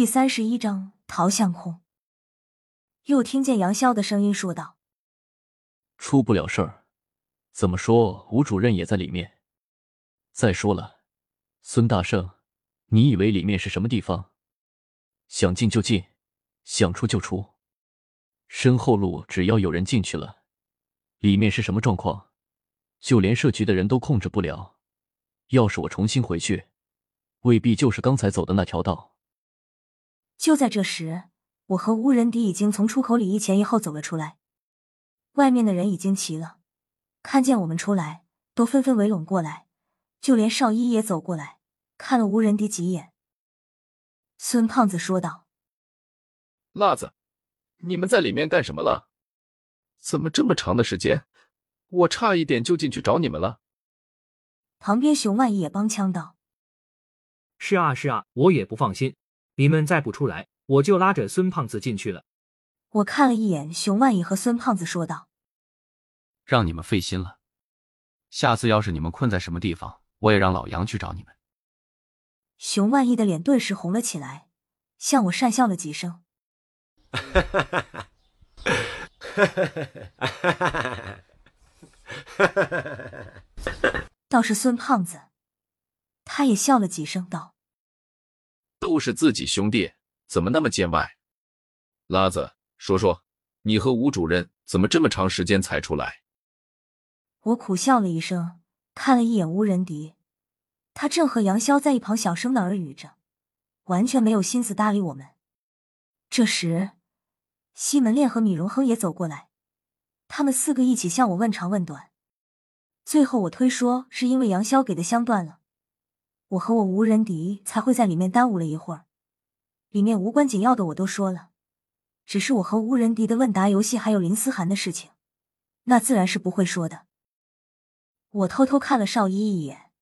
第三十一章逃相空。又听见杨潇的声音说道：“出不了事儿，怎么说吴主任也在里面。再说了，孙大圣，你以为里面是什么地方？想进就进，想出就出。身后路只要有人进去了，里面是什么状况，就连设局的人都控制不了。要是我重新回去，未必就是刚才走的那条道。”就在这时，我和吴仁迪已经从出口里一前一后走了出来。外面的人已经齐了，看见我们出来，都纷纷围拢过来，就连邵一也走过来，看了吴仁迪几眼。孙胖子说道：“辣子，你们在里面干什么了？怎么这么长的时间？我差一点就进去找你们了。”旁边熊万一也帮腔道：“是啊，是啊，我也不放心。”你们再不出来，我就拉着孙胖子进去了。我看了一眼熊万义和孙胖子，说道：“让你们费心了。下次要是你们困在什么地方，我也让老杨去找你们。”熊万义的脸顿时红了起来，向我讪笑了几声。哈哈哈哈哈！倒是孙胖子，他也笑了几声，道。都是自己兄弟，怎么那么见外？拉子，说说，你和吴主任怎么这么长时间才出来？我苦笑了一声，看了一眼吴仁迪，他正和杨潇在一旁小声的耳语着，完全没有心思搭理我们。这时，西门恋和米荣亨也走过来，他们四个一起向我问长问短，最后我推说是因为杨潇给的香断了。我和我吴仁迪才会在里面耽误了一会儿，里面无关紧要的我都说了，只是我和吴仁迪的问答游戏还有林思涵的事情，那自然是不会说的。我偷偷看了邵一一眼，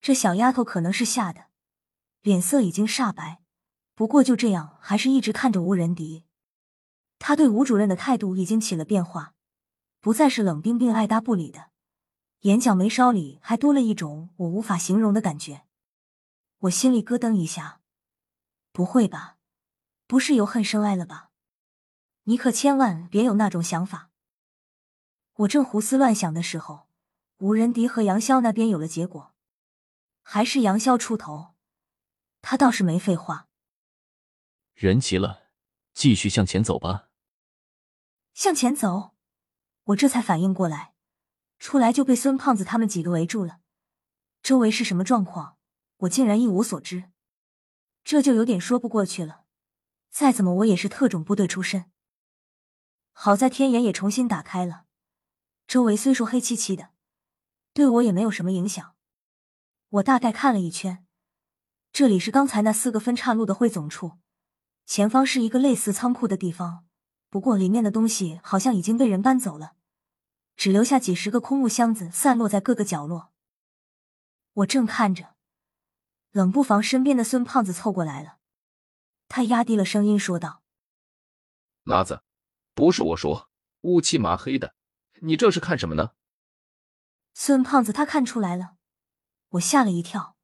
这小丫头可能是吓的，脸色已经煞白，不过就这样还是一直看着吴仁迪。他对吴主任的态度已经起了变化，不再是冷冰冰爱搭不理的，眼角眉梢里还多了一种我无法形容的感觉。我心里咯噔一下，不会吧？不是由恨生爱了吧？你可千万别有那种想法。我正胡思乱想的时候，吴仁迪和杨潇那边有了结果，还是杨潇出头，他倒是没废话。人齐了，继续向前走吧。向前走，我这才反应过来，出来就被孙胖子他们几个围住了，周围是什么状况？我竟然一无所知，这就有点说不过去了。再怎么，我也是特种部队出身。好在天眼也重新打开了，周围虽说黑漆漆的，对我也没有什么影响。我大概看了一圈，这里是刚才那四个分岔路的汇总处，前方是一个类似仓库的地方，不过里面的东西好像已经被人搬走了，只留下几十个空木箱子散落在各个角落。我正看着。冷不防，身边的孙胖子凑过来了，他压低了声音说道：“麻子，不是我说，乌漆麻黑的，你这是看什么呢？”孙胖子他看出来了，我吓了一跳。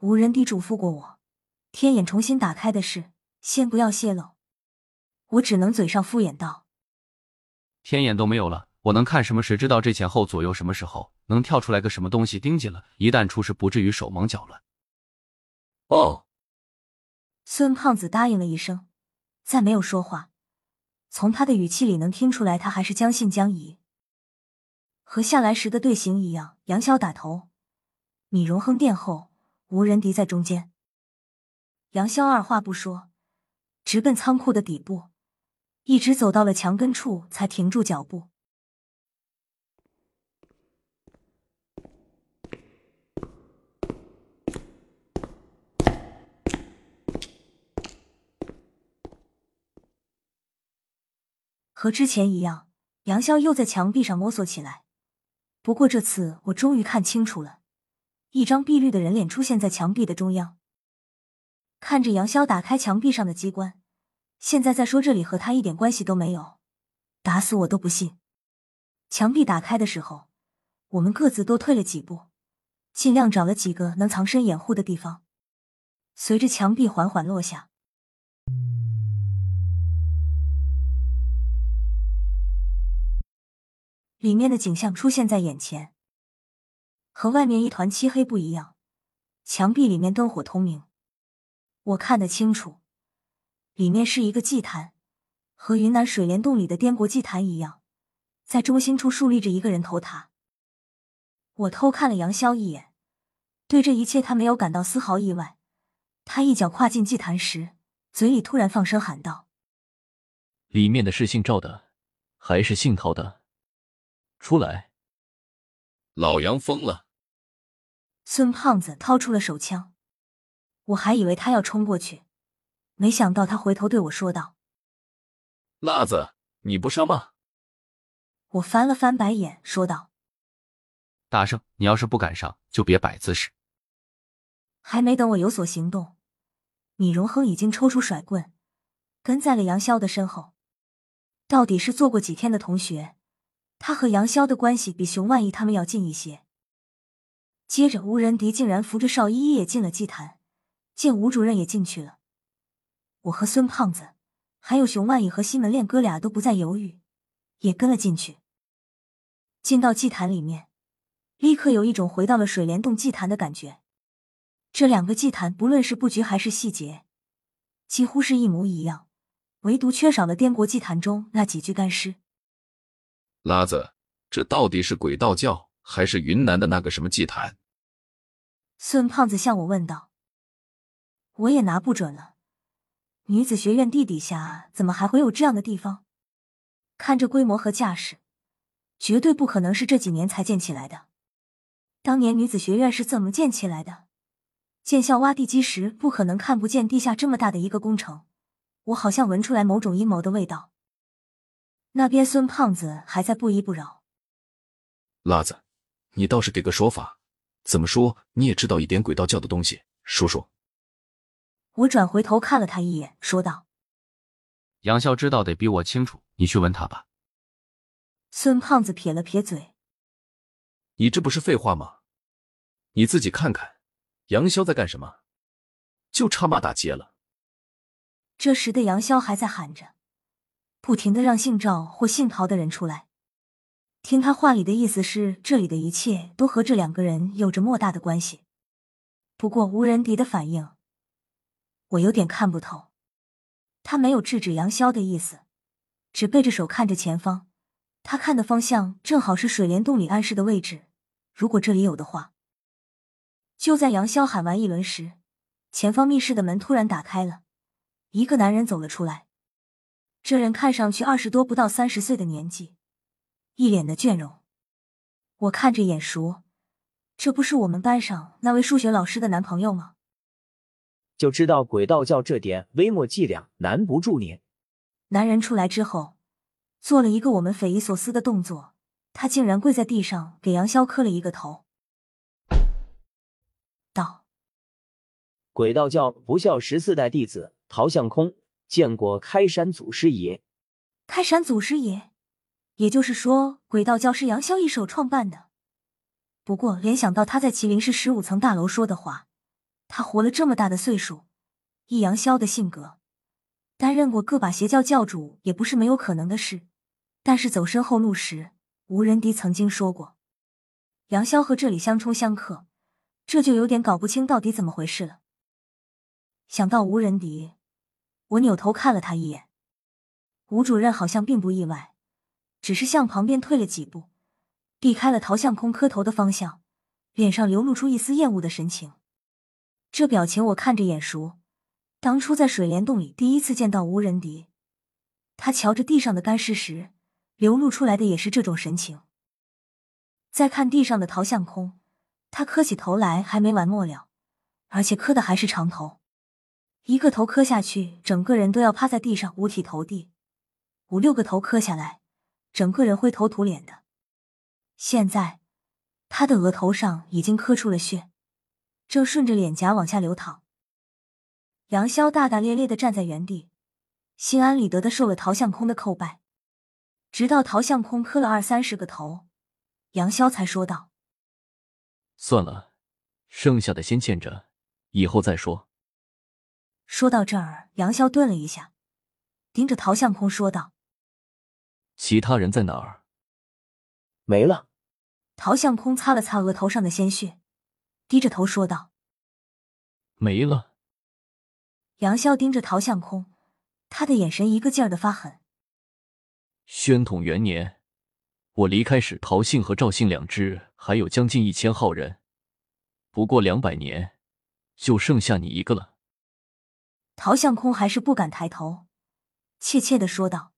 吴仁迪嘱咐过我，天眼重新打开的事，先不要泄露。我只能嘴上敷衍道：“天眼都没有了，我能看什么？谁知道这前后左右什么时候能跳出来个什么东西盯紧了？一旦出事，不至于手忙脚乱。”哦，孙胖子答应了一声，再没有说话。从他的语气里能听出来，他还是将信将疑。和下来时的队形一样，杨潇打头，米荣亨殿后，吴仁迪在中间。杨潇二话不说，直奔仓库的底部，一直走到了墙根处，才停住脚步。和之前一样，杨潇又在墙壁上摸索起来。不过这次我终于看清楚了，一张碧绿的人脸出现在墙壁的中央。看着杨潇打开墙壁上的机关，现在再说这里和他一点关系都没有，打死我都不信。墙壁打开的时候，我们各自都退了几步，尽量找了几个能藏身掩护的地方。随着墙壁缓缓落下，里面的景象出现在眼前，和外面一团漆黑不一样。墙壁里面灯火通明，我看得清楚，里面是一个祭坛，和云南水帘洞里的滇国祭坛一样，在中心处竖立着一个人头塔。我偷看了杨潇一眼，对这一切他没有感到丝毫意外。他一脚跨进祭坛时，嘴里突然放声喊道：“里面的是姓赵的，还是姓陶的？出来！”老杨疯了。孙胖子掏出了手枪，我还以为他要冲过去，没想到他回头对我说道：“辣子，你不上吗？”我翻了翻白眼，说道：“大圣，你要是不敢上，就别摆姿势。”还没等我有所行动，米荣亨已经抽出甩棍，跟在了杨潇的身后。到底是做过几天的同学，他和杨潇的关系比熊万义他们要近一些。接着，吴仁迪竟然扶着邵依依也进了祭坛，见吴主任也进去了，我和孙胖子，还有熊万义和西门烈哥俩都不再犹豫，也跟了进去。进到祭坛里面，立刻有一种回到了水帘洞祭坛的感觉。这两个祭坛，不论是布局还是细节，几乎是一模一样，唯独缺少了滇国祭坛中那几具干尸。拉子，这到底是鬼道教还是云南的那个什么祭坛？孙胖子向我问道：“我也拿不准了。女子学院地底下怎么还会有这样的地方？看这规模和架势，绝对不可能是这几年才建起来的。当年女子学院是怎么建起来的？建校挖地基时，不可能看不见地下这么大的一个工程。我好像闻出来某种阴谋的味道。”那边孙胖子还在不依不饶：“辣子，你倒是给个说法。”怎么说？你也知道一点鬼道教的东西，说说。我转回头看了他一眼，说道：“杨潇知道得比我清楚，你去问他吧。”孙胖子撇了撇嘴：“你这不是废话吗？你自己看看，杨潇在干什么？就差骂大街了。”这时的杨潇还在喊着，不停的让姓赵或姓陶的人出来。听他话里的意思是，这里的一切都和这两个人有着莫大的关系。不过吴仁迪的反应，我有点看不透。他没有制止杨潇的意思，只背着手看着前方。他看的方向正好是水帘洞里暗示的位置。如果这里有的话，就在杨潇喊完一轮时，前方密室的门突然打开了，一个男人走了出来。这人看上去二十多，不到三十岁的年纪。一脸的倦容，我看着眼熟，这不是我们班上那位数学老师的男朋友吗？就知道鬼道教这点微末伎俩难不住你。男人出来之后，做了一个我们匪夷所思的动作，他竟然跪在地上给杨潇磕了一个头，道：“鬼道教不孝十四代弟子陶向空见过开山祖师爷。”开山祖师爷。也就是说，鬼道教是杨潇一手创办的。不过，联想到他在麒麟市十五层大楼说的话，他活了这么大的岁数，以杨潇的性格，担任过个把邪教教主也不是没有可能的事。但是走身后路时，吴仁迪曾经说过，杨潇和这里相冲相克，这就有点搞不清到底怎么回事了。想到吴仁迪，我扭头看了他一眼，吴主任好像并不意外。只是向旁边退了几步，避开了陶相空磕头的方向，脸上流露出一丝厌恶的神情。这表情我看着眼熟，当初在水帘洞里第一次见到吴仁迪，他瞧着地上的干尸时，流露出来的也是这种神情。再看地上的陶相空，他磕起头来还没完没了，而且磕的还是长头，一个头磕下去，整个人都要趴在地上五体投地；五六个头磕下来。整个人灰头土脸的，现在他的额头上已经磕出了血，正顺着脸颊往下流淌。杨潇大大咧咧的站在原地，心安理得的受了陶相空的叩拜，直到陶相空磕了二三十个头，杨潇才说道：“算了，剩下的先欠着，以后再说。”说到这儿，杨潇顿了一下，盯着陶相空说道。其他人在哪儿？没了。陶相空擦了擦额头上的鲜血，低着头说道：“没了。”杨潇盯着陶相空，他的眼神一个劲儿的发狠。宣统元年，我离开时，陶姓和赵姓两支还有将近一千号人，不过两百年，就剩下你一个了。陶相空还是不敢抬头，怯怯的说道：“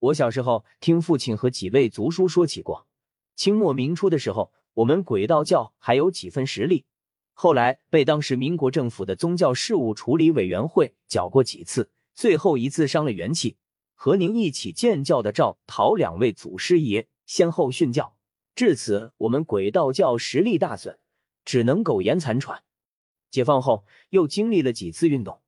我小时候听父亲和几位族叔说起过，清末明初的时候，我们鬼道教还有几分实力，后来被当时民国政府的宗教事务处理委员会搅过几次，最后一次伤了元气。”和您一起建教的赵陶两位祖师爷先后殉教，至此我们鬼道教实力大损，只能苟延残喘。解放后又经历了几次运动，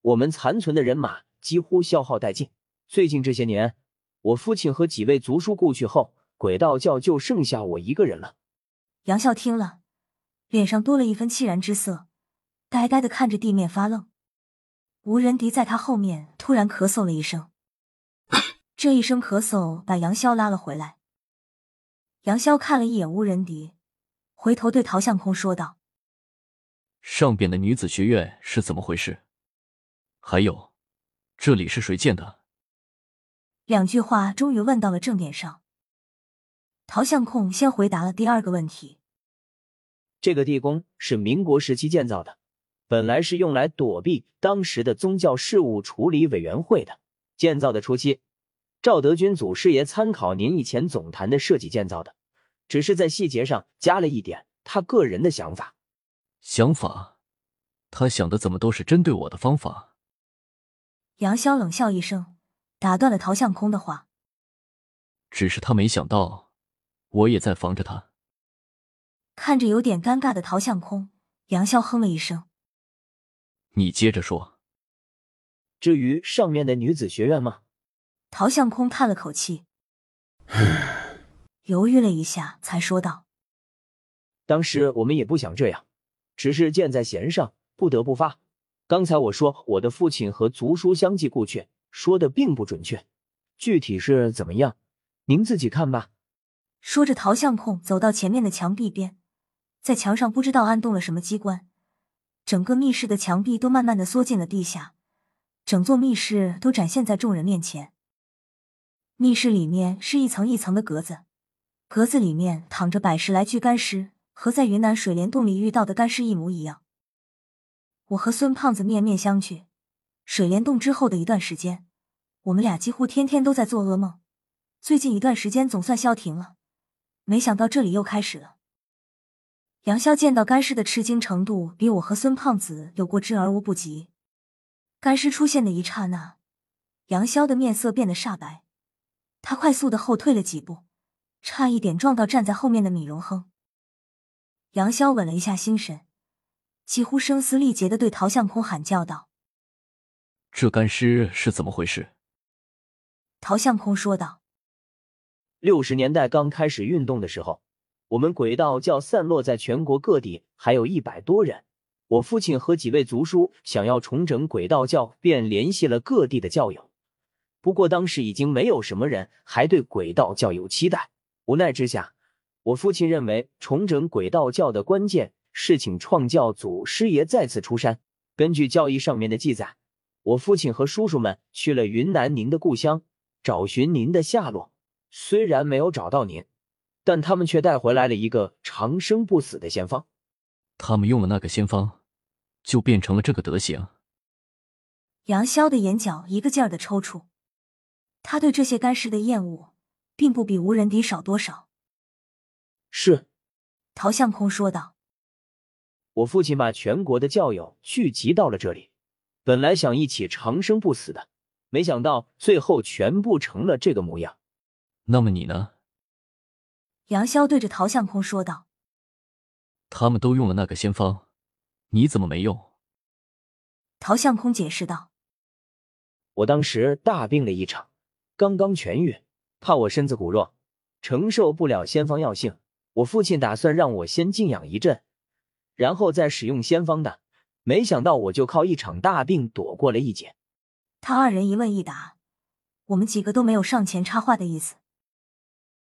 我们残存的人马几乎消耗殆尽。最近这些年，我父亲和几位族叔故去后，鬼道教就剩下我一个人了。杨笑听了，脸上多了一分凄然之色，呆呆的看着地面发愣。吴仁迪在他后面突然咳嗽了一声。这一声咳嗽把杨潇拉了回来。杨潇看了一眼乌仁迪，回头对陶相空说道：“上边的女子学院是怎么回事？还有，这里是谁建的？”两句话终于问到了正点上。陶相控先回答了第二个问题：“这个地宫是民国时期建造的，本来是用来躲避当时的宗教事务处理委员会的。建造的初期。”赵德军祖师爷参考您以前总坛的设计建造的，只是在细节上加了一点他个人的想法。想法？他想的怎么都是针对我的方法？杨潇冷笑一声，打断了陶向空的话。只是他没想到，我也在防着他。看着有点尴尬的陶向空，杨潇哼了一声：“你接着说。至于上面的女子学院吗？”陶向空叹了口气，犹豫了一下，才说道：“当时我们也不想这样，只是箭在弦上，不得不发。刚才我说我的父亲和族叔相继故去，说的并不准确，具体是怎么样，您自己看吧。”说着，陶相控走到前面的墙壁边，在墙上不知道按动了什么机关，整个密室的墙壁都慢慢的缩进了地下，整座密室都展现在众人面前。密室里面是一层一层的格子，格子里面躺着百十来具干尸，和在云南水帘洞里遇到的干尸一模一样。我和孙胖子面面相觑。水帘洞之后的一段时间，我们俩几乎天天都在做噩梦。最近一段时间总算消停了，没想到这里又开始了。杨潇见到干尸的吃惊程度，比我和孙胖子有过之而无不及。干尸出现的一刹那，杨潇的面色变得煞白。他快速的后退了几步，差一点撞到站在后面的米荣亨。杨潇稳了一下心神，几乎声嘶力竭的对陶相空喊叫道：“这干尸是怎么回事？”陶相空说道：“六十年代刚开始运动的时候，我们鬼道教散落在全国各地，还有一百多人。我父亲和几位族叔想要重整鬼道教，便联系了各地的教友。”不过当时已经没有什么人还对鬼道教有期待，无奈之下，我父亲认为重整鬼道教的关键是请创教祖师爷再次出山。根据教义上面的记载，我父亲和叔叔们去了云南您的故乡，找寻您的下落。虽然没有找到您，但他们却带回来了一个长生不死的仙方。他们用了那个仙方，就变成了这个德行。杨潇的眼角一个劲儿的抽搐。他对这些干尸的厌恶，并不比无人敌少多少。是，陶相空说道：“我父亲把全国的教友聚集到了这里，本来想一起长生不死的，没想到最后全部成了这个模样。那么你呢？”杨潇对着陶相空说道：“他们都用了那个仙方，你怎么没用？”陶相空解释道：“我当时大病了一场。”刚刚痊愈，怕我身子骨弱，承受不了仙方药性。我父亲打算让我先静养一阵，然后再使用仙方的。没想到我就靠一场大病躲过了一劫。他二人一问一答，我们几个都没有上前插话的意思。